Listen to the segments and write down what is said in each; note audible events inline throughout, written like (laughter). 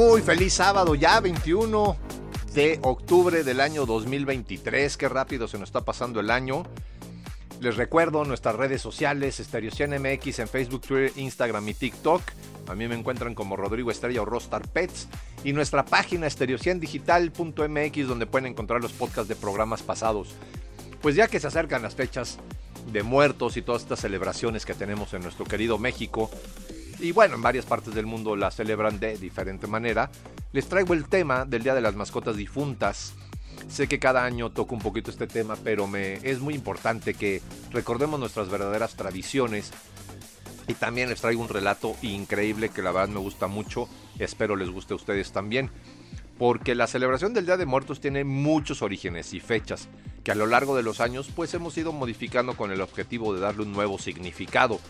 Muy feliz sábado, ya 21 de octubre del año 2023. Qué rápido se nos está pasando el año. Les recuerdo nuestras redes sociales, Estereocien MX en Facebook, Twitter, Instagram y TikTok. A mí me encuentran como Rodrigo Estrella o Rostar Pets. Y nuestra página estereociendigital.mx donde pueden encontrar los podcasts de programas pasados. Pues ya que se acercan las fechas de muertos y todas estas celebraciones que tenemos en nuestro querido México, y bueno, en varias partes del mundo la celebran de diferente manera, les traigo el tema del Día de las Mascotas Difuntas. Sé que cada año toco un poquito este tema, pero me es muy importante que recordemos nuestras verdaderas tradiciones. Y también les traigo un relato increíble que la verdad me gusta mucho. Espero les guste a ustedes también. Porque la celebración del Día de Muertos tiene muchos orígenes y fechas que a lo largo de los años pues hemos ido modificando con el objetivo de darle un nuevo significado.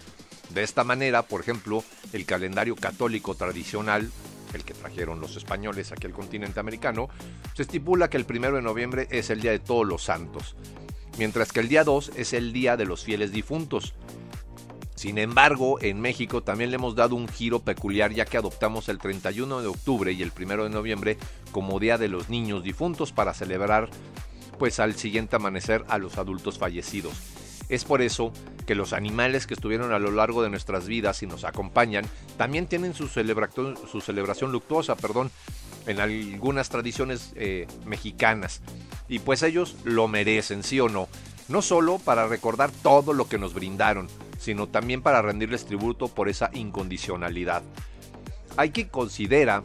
De esta manera, por ejemplo, el calendario católico tradicional, el que trajeron los españoles aquí al continente americano, se estipula que el primero de noviembre es el Día de Todos los Santos, mientras que el día 2 es el Día de los Fieles Difuntos. Sin embargo, en México también le hemos dado un giro peculiar ya que adoptamos el 31 de octubre y el 1 de noviembre como Día de los Niños Difuntos para celebrar pues al siguiente amanecer a los adultos fallecidos. Es por eso que los animales que estuvieron a lo largo de nuestras vidas y nos acompañan también tienen su, celebración, luctuosa, perdón, en algunas tradiciones eh, mexicanas. Y pues ellos lo merecen, sí o no. No solo para recordar todo lo que nos brindaron, sino también para rendirles tributo por esa incondicionalidad. Hay que considera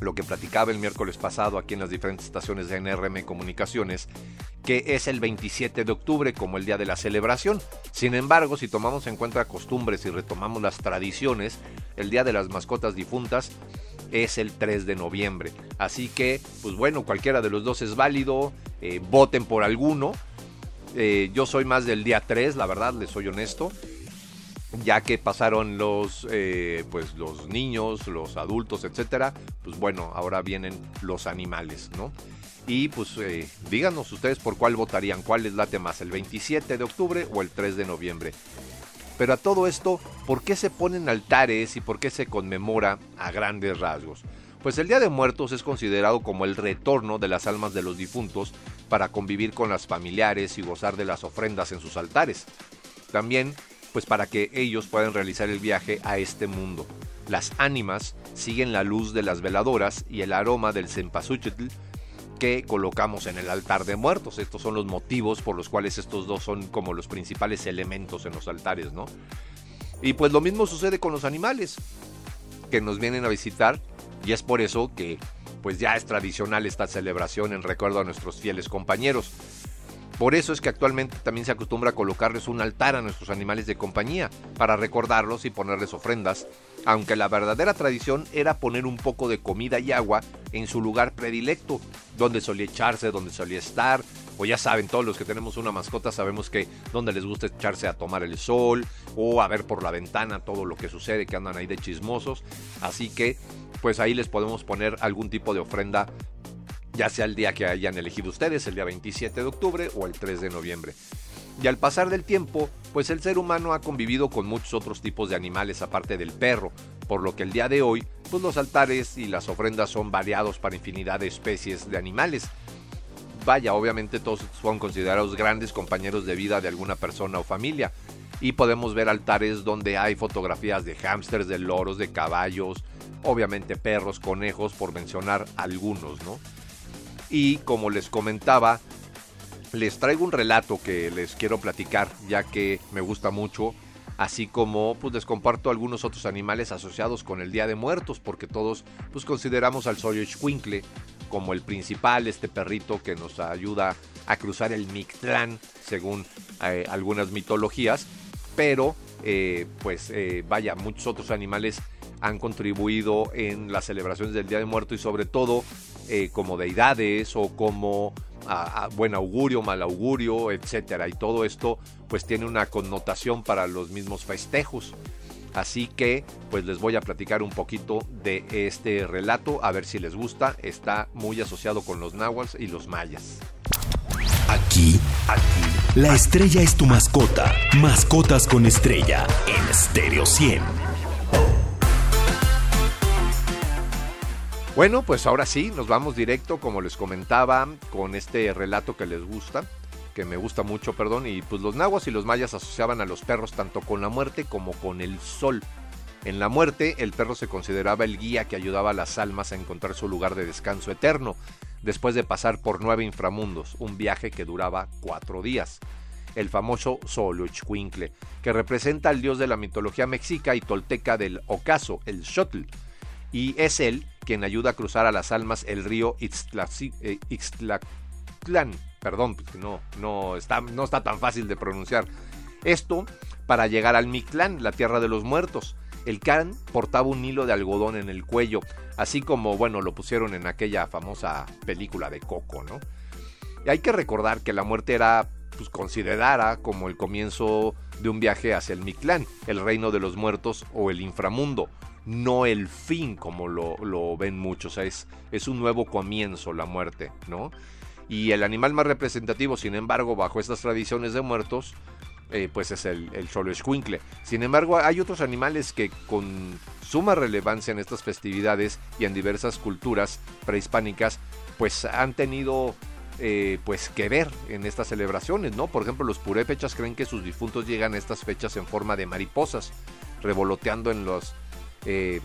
lo que platicaba el miércoles pasado aquí en las diferentes estaciones de NRM Comunicaciones, que es el 27 de octubre como el día de la celebración. Sin embargo, si tomamos en cuenta costumbres y retomamos las tradiciones, el día de las mascotas difuntas es el 3 de noviembre. Así que, pues bueno, cualquiera de los dos es válido, eh, voten por alguno. Eh, yo soy más del día 3, la verdad, les soy honesto. Ya que pasaron los, eh, pues los niños, los adultos, etcétera, pues bueno, ahora vienen los animales, ¿no? Y pues eh, díganos ustedes por cuál votarían, cuál les late más, el 27 de octubre o el 3 de noviembre. Pero a todo esto, ¿por qué se ponen altares y por qué se conmemora a grandes rasgos? Pues el Día de Muertos es considerado como el retorno de las almas de los difuntos para convivir con las familiares y gozar de las ofrendas en sus altares. También, pues para que ellos puedan realizar el viaje a este mundo. Las ánimas siguen la luz de las veladoras y el aroma del cempasúchil que colocamos en el altar de muertos. Estos son los motivos por los cuales estos dos son como los principales elementos en los altares, ¿no? Y pues lo mismo sucede con los animales que nos vienen a visitar y es por eso que pues ya es tradicional esta celebración en recuerdo a nuestros fieles compañeros. Por eso es que actualmente también se acostumbra colocarles un altar a nuestros animales de compañía, para recordarlos y ponerles ofrendas, aunque la verdadera tradición era poner un poco de comida y agua en su lugar predilecto, donde solía echarse, donde solía estar, o ya saben, todos los que tenemos una mascota sabemos que donde les gusta echarse a tomar el sol o a ver por la ventana todo lo que sucede, que andan ahí de chismosos, así que pues ahí les podemos poner algún tipo de ofrenda ya sea el día que hayan elegido ustedes, el día 27 de octubre o el 3 de noviembre. Y al pasar del tiempo, pues el ser humano ha convivido con muchos otros tipos de animales aparte del perro, por lo que el día de hoy, pues los altares y las ofrendas son variados para infinidad de especies de animales. Vaya, obviamente todos son considerados grandes compañeros de vida de alguna persona o familia. Y podemos ver altares donde hay fotografías de hámsters, de loros, de caballos, obviamente perros, conejos, por mencionar algunos, ¿no? Y como les comentaba, les traigo un relato que les quiero platicar, ya que me gusta mucho, así como pues les comparto algunos otros animales asociados con el Día de Muertos, porque todos pues consideramos al Xochitl como el principal, este perrito que nos ayuda a cruzar el Mictlán, según eh, algunas mitologías, pero eh, pues eh, vaya, muchos otros animales han contribuido en las celebraciones del Día de Muertos y sobre todo eh, como deidades o como buen augurio, mal augurio, etcétera. Y todo esto pues tiene una connotación para los mismos festejos. Así que pues les voy a platicar un poquito de este relato, a ver si les gusta. Está muy asociado con los náhuatl y los mayas. Aquí, aquí, la estrella es tu mascota. Mascotas con estrella en Stereo 100. Bueno, pues ahora sí, nos vamos directo, como les comentaba, con este relato que les gusta, que me gusta mucho, perdón, y pues los nahuas y los mayas asociaban a los perros tanto con la muerte como con el sol. En la muerte, el perro se consideraba el guía que ayudaba a las almas a encontrar su lugar de descanso eterno, después de pasar por nueve inframundos, un viaje que duraba cuatro días. El famoso Xoloitzcuincle, que representa al dios de la mitología mexica y tolteca del ocaso, el Xotl, y es él quien ayuda a cruzar a las almas el río eh, Ixtlactlán. Perdón, no, no, está, no está tan fácil de pronunciar. Esto para llegar al Mictlán, la tierra de los muertos. El Can portaba un hilo de algodón en el cuello, así como, bueno, lo pusieron en aquella famosa película de Coco, ¿no? Y hay que recordar que la muerte era pues, como el comienzo de un viaje hacia el Mictlán, el reino de los muertos o el inframundo, no el fin como lo, ven muchos, es, es un nuevo comienzo la muerte, ¿no? Y el animal más representativo, sin embargo, bajo estas tradiciones de muertos, eh, pues es el, el escuincle. Sin embargo, hay otros animales que con suma relevancia en estas festividades y en diversas culturas prehispánicas, pues han tenido eh, pues que ver en estas celebraciones, ¿no? Por ejemplo, los purépechas creen que sus difuntos llegan a estas fechas en forma de mariposas, revoloteando en los eh,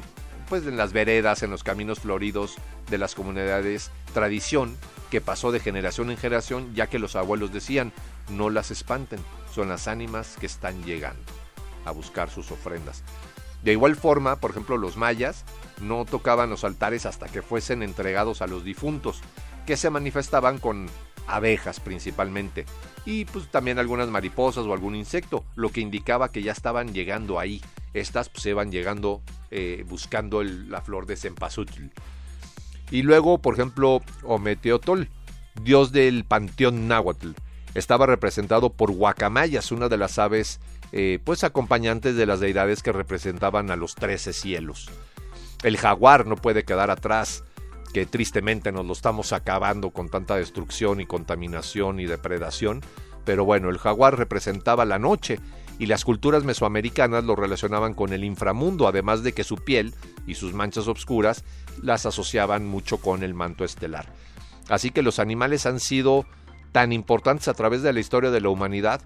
pues en las veredas, en los caminos floridos de las comunidades, tradición que pasó de generación en generación, ya que los abuelos decían, no las espanten, son las ánimas que están llegando a buscar sus ofrendas. De igual forma, por ejemplo, los mayas no tocaban los altares hasta que fuesen entregados a los difuntos, que se manifestaban con abejas principalmente, y pues también algunas mariposas o algún insecto, lo que indicaba que ya estaban llegando ahí. Estas pues, se van llegando eh, buscando la flor de cempasúchil. Y luego, por ejemplo, Ometeotl, dios del panteón náhuatl, estaba representado por guacamayas, una de las aves eh, pues acompañantes de las deidades que representaban a los trece cielos. El jaguar no puede quedar atrás, que tristemente nos lo estamos acabando con tanta destrucción y contaminación y depredación, pero bueno, el jaguar representaba la noche y las culturas mesoamericanas lo relacionaban con el inframundo, además de que su piel y sus manchas oscuras las asociaban mucho con el manto estelar. Así que los animales han sido tan importantes a través de la historia de la humanidad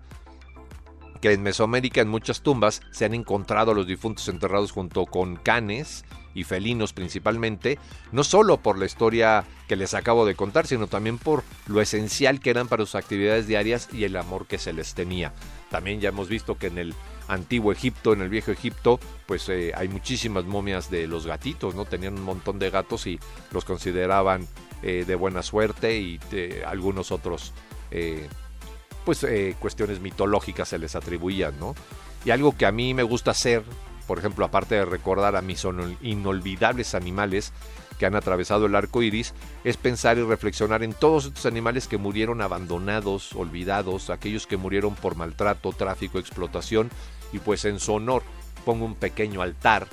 que en Mesoamérica en muchas tumbas se han encontrado los difuntos enterrados junto con canes y felinos principalmente, no solo por la historia que les acabo de contar, sino también por lo esencial que eran para sus actividades diarias y el amor que se les tenía. También ya hemos visto que en el antiguo Egipto, en el viejo Egipto, pues eh, hay muchísimas momias de los gatitos, ¿no? Tenían un montón de gatos y los consideraban eh, de buena suerte y algunos otros, eh, pues cuestiones mitológicas se les atribuían, ¿no? Y algo que a mí me gusta hacer por ejemplo, aparte de recordar a mis inolvidables animales que han atravesado el arco iris, es pensar y reflexionar en todos estos animales que murieron abandonados, olvidados, aquellos que murieron por maltrato, tráfico, explotación, y pues en su honor pongo un pequeño altar.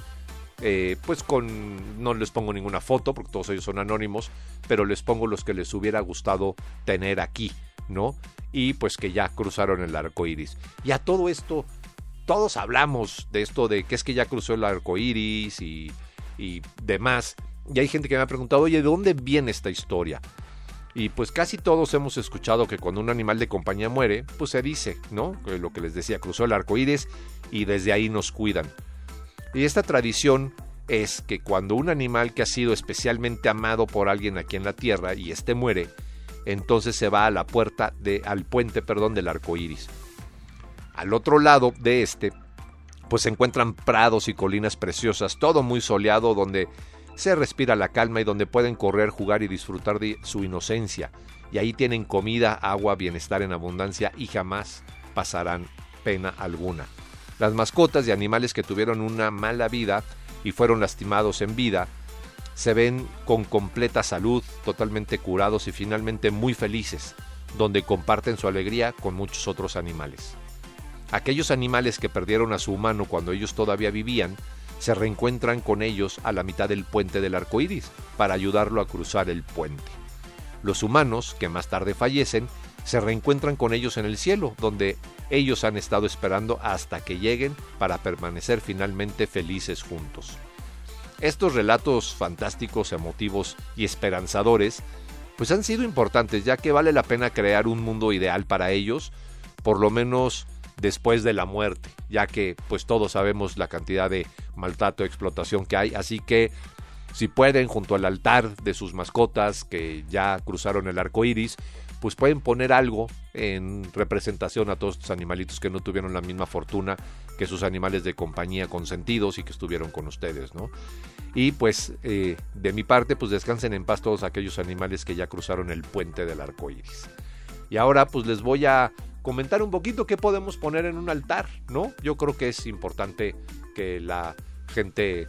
Eh, pues con no les pongo ninguna foto porque todos ellos son anónimos pero les pongo los que les hubiera gustado tener aquí no y pues que ya cruzaron el arco iris y a todo esto todos hablamos de esto de que es que ya cruzó el arco iris y, y demás. Y hay gente que me ha preguntado, oye, ¿de dónde viene esta historia? Y pues casi todos hemos escuchado que cuando un animal de compañía muere, pues se dice, ¿no? Lo que les decía, cruzó el arco iris y desde ahí nos cuidan. Y esta tradición es que cuando un animal que ha sido especialmente amado por alguien aquí en la tierra y este muere, entonces se va a la puerta de, al puente, perdón, del arco iris. Al otro lado de este, pues se encuentran prados y colinas preciosas, todo muy soleado donde se respira la calma y donde pueden correr, jugar y disfrutar de su inocencia. Y ahí tienen comida, agua, bienestar en abundancia y jamás pasarán pena alguna. Las mascotas y animales que tuvieron una mala vida y fueron lastimados en vida, se ven con completa salud, totalmente curados y finalmente muy felices, donde comparten su alegría con muchos otros animales. Aquellos animales que perdieron a su humano cuando ellos todavía vivían, se reencuentran con ellos a la mitad del puente del arco iris para ayudarlo a cruzar el puente. Los humanos, que más tarde fallecen, se reencuentran con ellos en el cielo, donde ellos han estado esperando hasta que lleguen para permanecer finalmente felices juntos. Estos relatos fantásticos, emotivos y esperanzadores, pues han sido importantes, ya que vale la pena crear un mundo ideal para ellos, por lo menos después de la muerte, ya que pues todos sabemos la cantidad de maltrato, explotación que hay, así que si pueden junto al altar de sus mascotas que ya cruzaron el arco iris, pues pueden poner algo en representación a todos estos animalitos que no tuvieron la misma fortuna que sus animales de compañía consentidos y que estuvieron con ustedes, ¿no? Y pues eh, de mi parte, pues descansen en paz todos aquellos animales que ya cruzaron el puente del arco iris. Y ahora pues les voy a comentar un poquito qué podemos poner en un altar, ¿no? Yo creo que es importante que la gente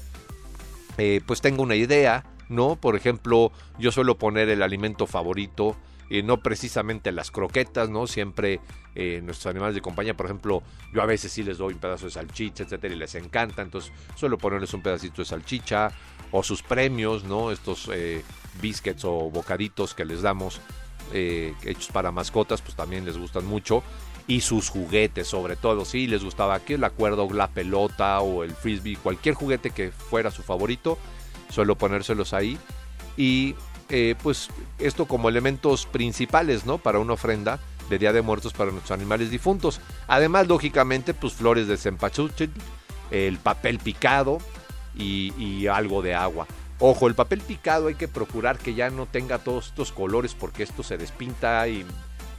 eh, pues tenga una idea, ¿no? Por ejemplo, yo suelo poner el alimento favorito, y no precisamente las croquetas, ¿no? Siempre eh, nuestros animales de compañía, por ejemplo, yo a veces sí les doy un pedazo de salchicha, etcétera, y les encanta, entonces suelo ponerles un pedacito de salchicha, o sus premios, ¿no? Estos eh, biscuits o bocaditos que les damos, eh, hechos para mascotas, pues también les gustan mucho. Y sus juguetes, sobre todo, sí, les gustaba que el acuerdo, la pelota o el frisbee, cualquier juguete que fuera su favorito, suelo ponérselos ahí. Y eh, pues esto como elementos principales, ¿no? Para una ofrenda de Día de Muertos para nuestros animales difuntos. Además, lógicamente, pues flores de cempasúchil, el papel picado y, y algo de agua. Ojo, el papel picado hay que procurar que ya no tenga todos estos colores porque esto se despinta y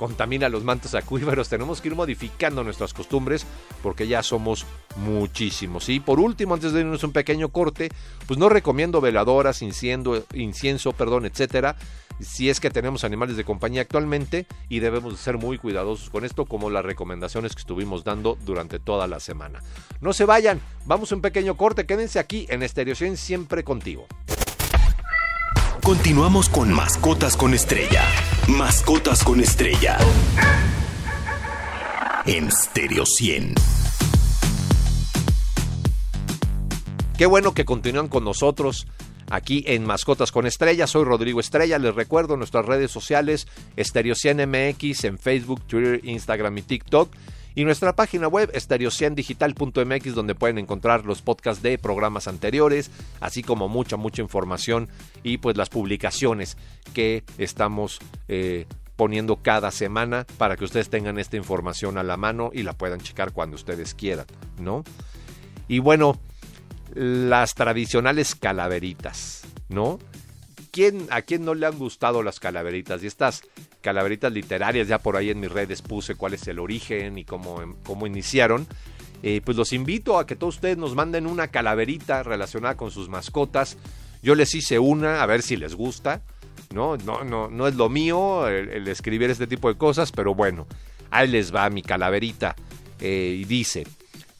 contamina los mantos acuíferos. Tenemos que ir modificando nuestras costumbres porque ya somos muchísimos. Y por último, antes de irnos un pequeño corte, pues no recomiendo veladoras, incienso, incienso perdón, etcétera, si es que tenemos animales de compañía actualmente y debemos ser muy cuidadosos con esto como las recomendaciones que estuvimos dando durante toda la semana. No se vayan, vamos a un pequeño corte, quédense aquí en Stereo 100 siempre contigo. Continuamos con Mascotas con Estrella. Mascotas con Estrella. En Stereo 100. Qué bueno que continúan con nosotros aquí en Mascotas con Estrella. Soy Rodrigo Estrella. Les recuerdo nuestras redes sociales, Stereo 100 MX en Facebook, Twitter, Instagram y TikTok y nuestra página web estereociendigital.mx donde pueden encontrar los podcasts de programas anteriores, así como mucha, mucha información y pues las publicaciones que estamos eh, poniendo cada semana para que ustedes tengan esta información a la mano y la puedan checar cuando ustedes quieran, ¿no? Y bueno, las tradicionales calaveritas, ¿no? ¿Quién, ¿A quién no le han gustado las calaveritas? Y estas calaveritas literarias, ya por ahí en mis redes puse cuál es el origen y cómo, cómo iniciaron. Eh, pues los invito a que todos ustedes nos manden una calaverita relacionada con sus mascotas. Yo les hice una, a ver si les gusta. No, no, no, no es lo mío el, escribir este tipo de cosas, pero bueno, ahí les va mi calaverita. Eh, y dice,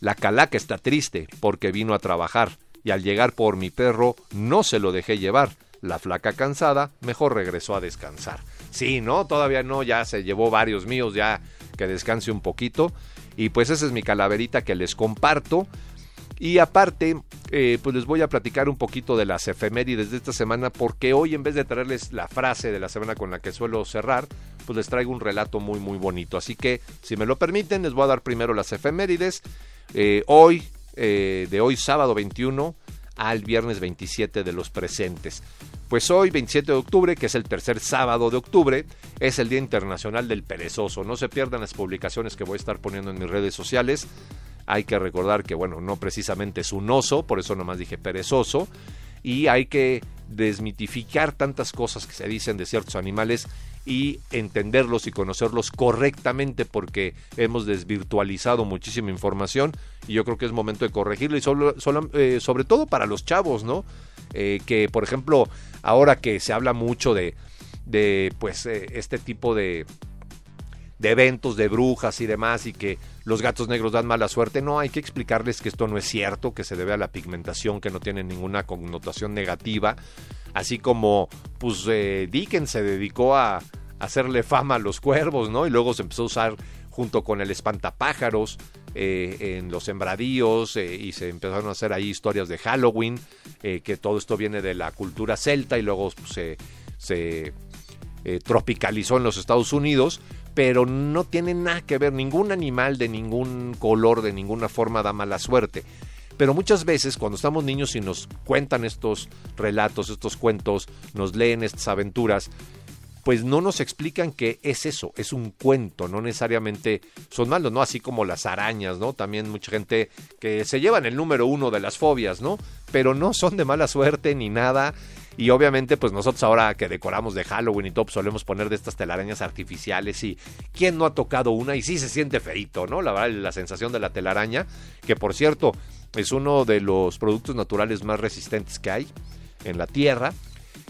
la calaca está triste porque vino a trabajar y al llegar por mi perro no se lo dejé llevar. La flaca cansada mejor regresó a descansar. Sí, ¿no? Todavía no, ya se llevó varios míos, ya que descanse un poquito. Y pues esa es mi calaverita que les comparto. Y aparte, eh, pues les voy a platicar un poquito de las efemérides de esta semana, porque hoy en vez de traerles la frase de la semana con la que suelo cerrar, pues les traigo un relato muy muy bonito. Así que, si me lo permiten, les voy a dar primero las efemérides. Eh, hoy, eh, de hoy sábado 21, al viernes 27 de los presentes. Pues hoy, 27 de octubre, que es el tercer sábado de octubre, es el Día Internacional del Perezoso. No se pierdan las publicaciones que voy a estar poniendo en mis redes sociales. Hay que recordar que, bueno, no precisamente es un oso, por eso nomás dije perezoso. Y hay que desmitificar tantas cosas que se dicen de ciertos animales y entenderlos y conocerlos correctamente porque hemos desvirtualizado muchísima información y yo creo que es momento de corregirlo y eh, sobre todo para los chavos, ¿no? Eh, que por ejemplo ahora que se habla mucho de, de pues eh, este tipo de, de eventos de brujas y demás y que los gatos negros dan mala suerte. No, hay que explicarles que esto no es cierto, que se debe a la pigmentación, que no tiene ninguna connotación negativa así como pues eh, Dickens se dedicó a, hacerle fama a los cuervos, ¿no? Y luego se empezó a usar junto con el espantapájaros eh, en los sembradíos eh, y se empezaron a hacer ahí historias de Halloween, que todo esto viene de la cultura celta y luego pues, se, se tropicalizó en los Estados Unidos, pero no tiene nada que ver, ningún animal de ningún color, de ninguna forma da mala suerte. Pero muchas veces cuando estamos niños y nos cuentan estos relatos, estos cuentos, nos leen estas aventuras, pues no nos explican que es eso, es un cuento, no necesariamente son malos, ¿no? Así como las arañas, ¿no? También mucha gente que se llevan el número uno de las fobias, ¿no? Pero no son de mala suerte ni nada. Y obviamente, pues nosotros ahora que decoramos de Halloween y todo, pues solemos poner de estas telarañas artificiales y ¿quién no ha tocado una? Y sí se siente feito, ¿no? La verdad, la sensación de la telaraña, que por cierto, es uno de los productos naturales más resistentes que hay en la Tierra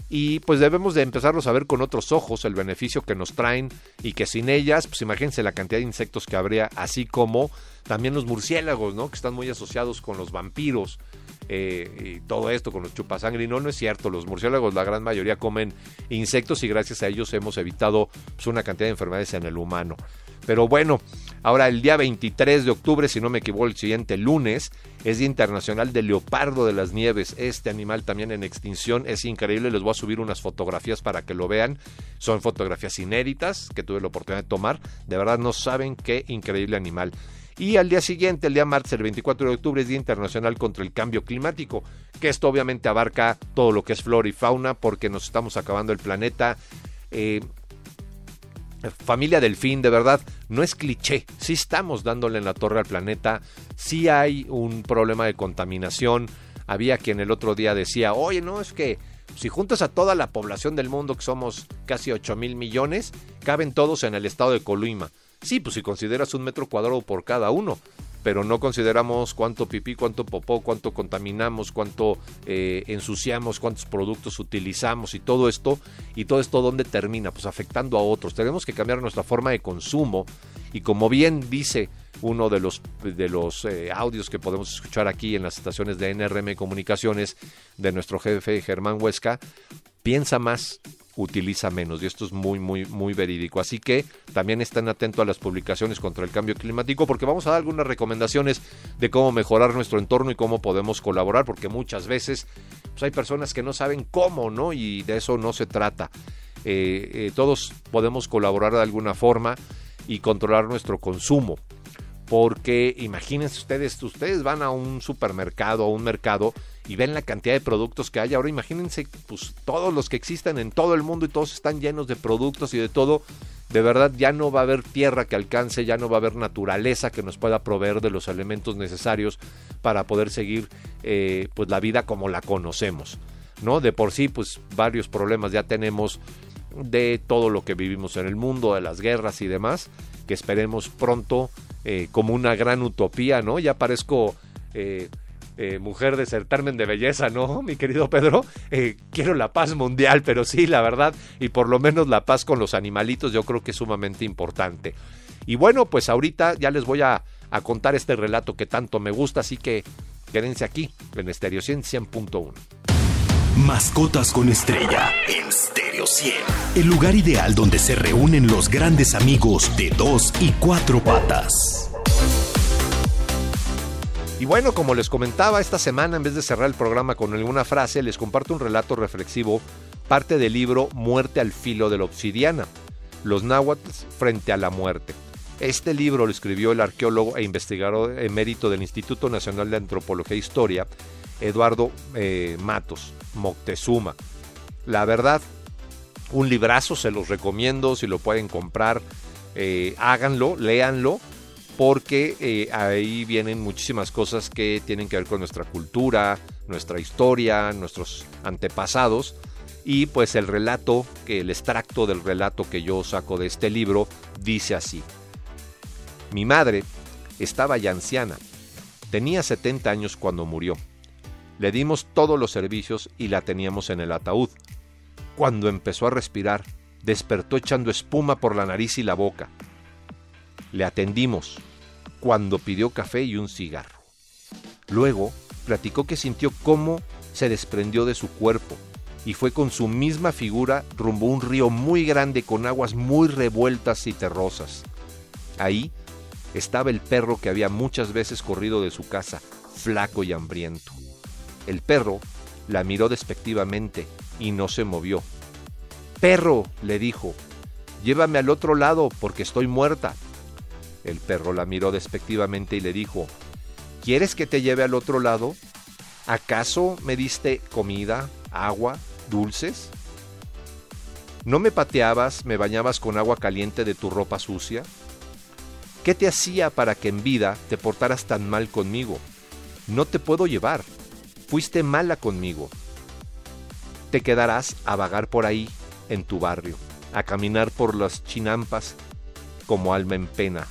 y pues debemos de empezarlos a ver con otros ojos el beneficio que nos traen y que sin ellas, pues imagínense la cantidad de insectos que habría, así como también los murciélagos, ¿no? Que están muy asociados con los vampiros eh, y todo esto, con los chupasangre. Y no, no es cierto, los murciélagos, la gran mayoría comen insectos y gracias a ellos hemos evitado pues, una cantidad de enfermedades en el humano. Pero bueno, ahora el día 23 de octubre, si no me equivoco, el siguiente lunes, es Día Internacional del Leopardo de las Nieves. Este animal también en extinción es increíble. Les voy a subir unas fotografías para que lo vean. Son fotografías inéditas que tuve la oportunidad de tomar. De verdad no saben qué increíble animal. Y al día siguiente, el día martes, el 24 de octubre, es Día Internacional contra el Cambio Climático, que esto obviamente abarca todo lo que es flora y fauna, porque nos estamos acabando el planeta. Eh, familia Delfín, de verdad, no es cliché. Sí estamos dándole en la torre al planeta, sí hay un problema de contaminación. Había quien el otro día decía, oye, no, es que si juntas a toda la población del mundo, que somos casi 8 mil millones, caben todos en el estado de Colima. Sí, pues si consideras un metro cuadrado por cada uno pero no consideramos cuánto pipí, cuánto popó, cuánto contaminamos, cuánto eh, ensuciamos, cuántos productos utilizamos y todo esto, y todo esto dónde termina, pues afectando a otros. Tenemos que cambiar nuestra forma de consumo y como bien dice uno de los, de los eh, audios que podemos escuchar aquí en las estaciones de NRM Comunicaciones de nuestro jefe Germán Huesca, piensa más, utiliza menos y esto es muy muy muy verídico. Así que también estén atentos a las publicaciones contra el cambio climático porque vamos a dar algunas recomendaciones de cómo mejorar nuestro entorno y cómo podemos colaborar porque muchas veces pues, hay personas que no saben cómo no y de eso no se trata. Eh, eh, todos podemos colaborar de alguna forma y controlar nuestro consumo porque imagínense ustedes, ustedes van a un supermercado, a un mercado y ven la cantidad de productos que hay. Ahora imagínense pues todos los que existen en todo el mundo y todos están llenos de productos y de todo. De verdad ya no va a haber tierra que alcance, ya no va a haber naturaleza que nos pueda proveer de los elementos necesarios para poder seguir eh, pues la vida como la conocemos. ¿no? De por sí pues varios problemas ya tenemos de todo lo que vivimos en el mundo, de las guerras y demás, que esperemos pronto eh, como una gran utopía, ¿no? Ya parezco eh, eh, mujer de certamen de belleza, ¿no, (laughs) mi querido Pedro? quiero la paz mundial, pero sí, la verdad, y por lo menos la paz con los animalitos, yo creo que es sumamente importante. Y bueno, pues ahorita ya les voy a, a contar este relato que tanto me gusta, así que quédense aquí en Stereo 100.1. Mascotas con estrella en Stereo 100. El lugar ideal donde se reúnen los grandes amigos de dos y cuatro patas. Y bueno, como les comentaba, esta semana en vez de cerrar el programa con alguna frase, les comparto un relato reflexivo, parte del libro Muerte al filo de la obsidiana, los náhuatl frente a la muerte. Este libro lo escribió el arqueólogo e investigador emérito del Instituto Nacional de Antropología e Historia, Eduardo eh, Matos. Moctezuma. La verdad, un librazo, se los recomiendo, si lo pueden comprar, eh, háganlo, léanlo, porque eh, ahí vienen muchísimas cosas que tienen que ver con nuestra cultura, nuestra historia, nuestros antepasados. Y pues el relato, que el extracto del relato que yo saco de este libro, dice así. Mi madre estaba ya anciana, tenía 70 años cuando murió. Le dimos todos los servicios y la teníamos en el ataúd. Cuando empezó a respirar, despertó echando espuma por la nariz y la boca. Le atendimos cuando pidió café y un cigarro. Luego platicó que sintió cómo se desprendió de su cuerpo, y fue con su misma figura rumbo a un río muy grande con aguas muy revueltas y terrosas. Ahí estaba el perro que había muchas veces corrido de su casa, flaco y hambriento. El perro la miró despectivamente y no se movió. Perro, le dijo, llévame al otro lado porque estoy muerta. El perro la miró despectivamente y le dijo, ¿quieres que te lleve al otro lado? ¿Acaso me diste comida, agua, dulces? ¿No me pateabas, me bañabas con agua caliente de tu ropa sucia? ¿Qué te hacía para que en vida te portaras tan mal conmigo? No te puedo llevar. Fuiste mala conmigo. Te quedarás a vagar por ahí, en tu barrio, a caminar por las chinampas como alma en pena.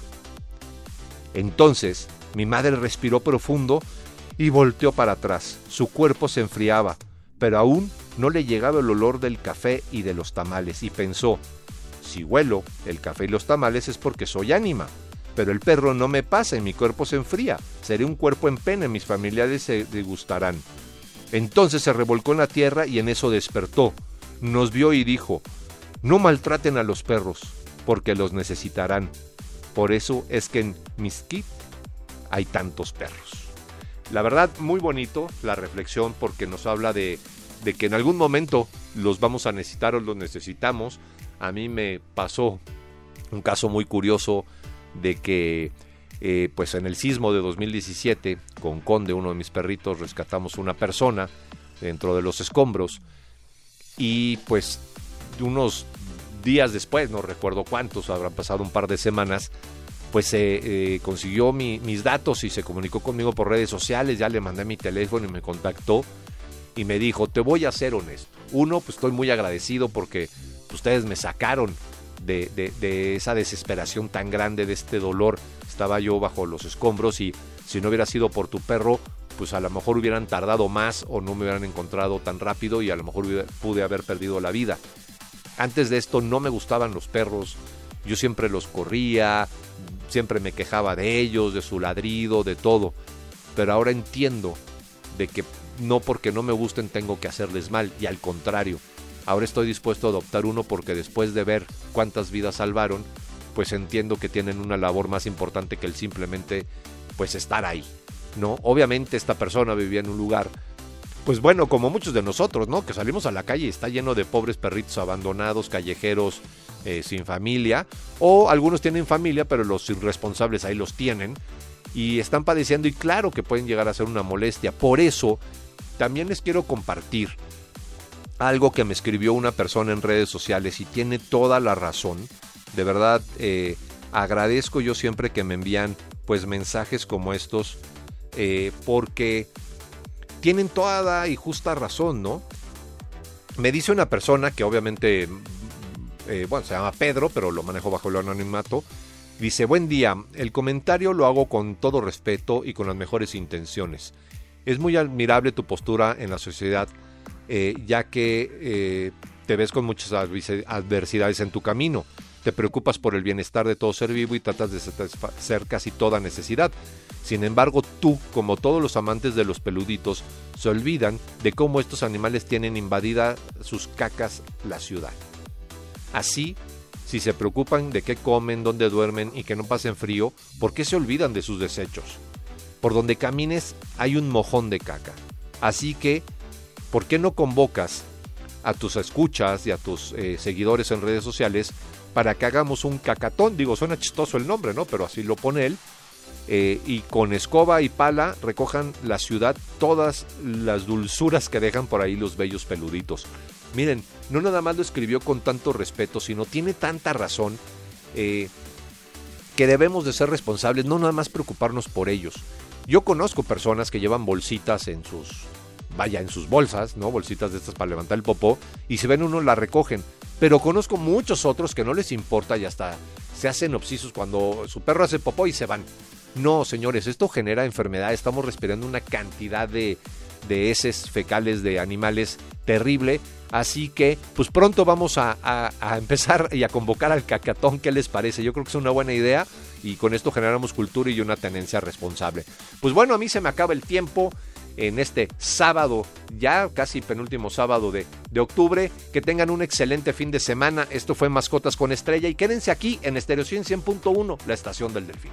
Entonces mi madre respiró profundo y volteó para atrás. Su cuerpo se enfriaba, pero aún no le llegaba el olor del café y de los tamales, y pensó, si huelo el café y los tamales es porque soy ánima pero el perro no me pasa y mi cuerpo se enfría. Seré un cuerpo en pena, mis familiares se disgustarán. Entonces se revolcó en la tierra y en eso despertó. Nos vio y dijo, no maltraten a los perros, porque los necesitarán. Por eso es que en Miskit hay tantos perros. La verdad, muy bonito la reflexión porque nos habla de, que en algún momento los vamos a necesitar o los necesitamos. A mí me pasó un caso muy curioso de que eh, pues en el sismo de 2017 con Conde, uno de mis perritos, rescatamos una persona dentro de los escombros y pues unos días después, no recuerdo cuántos, habrán pasado un par de semanas, pues se eh, consiguió mis datos y se comunicó conmigo por redes sociales, ya le mandé mi teléfono y me contactó y me dijo, te voy a ser honesto. Uno, pues estoy muy agradecido porque ustedes me sacaron de, esa desesperación tan grande, de este dolor. Estaba yo bajo los escombros y si no hubiera sido por tu perro, pues a lo mejor hubieran tardado más o no me hubieran encontrado tan rápido y a lo mejor pude haber perdido la vida. Antes de esto no me gustaban los perros, yo siempre los corría, siempre me quejaba de ellos, de su ladrido, de todo. Pero ahora entiendo de que no porque no me gusten tengo que hacerles mal y al contrario, Ahora estoy dispuesto a adoptar uno porque después de ver cuántas vidas salvaron, pues entiendo que tienen una labor más importante que el simplemente pues estar ahí. ¿no? Obviamente esta persona vivía en un lugar pues bueno, como muchos de nosotros, ¿no? Que salimos a la calle y está lleno de pobres perritos abandonados, callejeros, eh, sin familia, o algunos tienen familia, pero los irresponsables ahí los tienen y están padeciendo y claro que pueden llegar a ser una molestia. Por eso, también les quiero compartir algo que me escribió una persona en redes sociales y tiene toda la razón. De verdad, eh, agradezco yo siempre que me envían pues mensajes como estos eh, porque tienen toda y justa razón, ¿no? Me dice una persona que obviamente, eh, bueno, se llama Pedro, pero lo manejo bajo el anonimato. Dice, buen día, el comentario lo hago con todo respeto y con las mejores intenciones. Es muy admirable tu postura en la sociedad eh, ya que eh, te ves con muchas adversidades en tu camino. Te preocupas por el bienestar de todo ser vivo y tratas de satisfacer casi toda necesidad. Sin embargo, tú, como todos los amantes de los peluditos, se olvidan de cómo estos animales tienen invadida sus cacas la ciudad. Así, si se preocupan de qué comen, dónde duermen y que no pasen frío, ¿por qué se olvidan de sus desechos? Por donde camines hay un mojón de caca. Así que ¿por qué no convocas a tus escuchas y a tus eh, seguidores en redes sociales para que hagamos un cacatón? Digo, suena chistoso el nombre, ¿no? Pero así lo pone él. Eh, y con escoba y pala recojan la ciudad todas las dulzuras que dejan por ahí los bellos peluditos. Miren, no nada más lo escribió con tanto respeto, sino tiene tanta razón eh, que debemos de ser responsables, no nada más preocuparnos por ellos. Yo conozco personas que llevan bolsitas en sus vaya en sus bolsas, ¿no? Bolsitas de estas para levantar el popó, y si ven uno la recogen. Pero conozco muchos otros que no les importa y hasta se hacen obsisos cuando su perro hace popó y se van. No, señores, esto genera enfermedad. Estamos respirando una cantidad de, de heces fecales de animales terrible. Así que, pues pronto vamos a, a, empezar y a convocar al cacatón. ¿Qué les parece? Yo creo que es una buena idea y con esto generamos cultura y una tenencia responsable. Pues bueno, a mí se me acaba el tiempo. En este sábado, ya casi penúltimo sábado de, de octubre. Que tengan un excelente fin de semana. Esto fue Mascotas con Estrella y quédense aquí en Estereo 100.1, la estación del Delfín.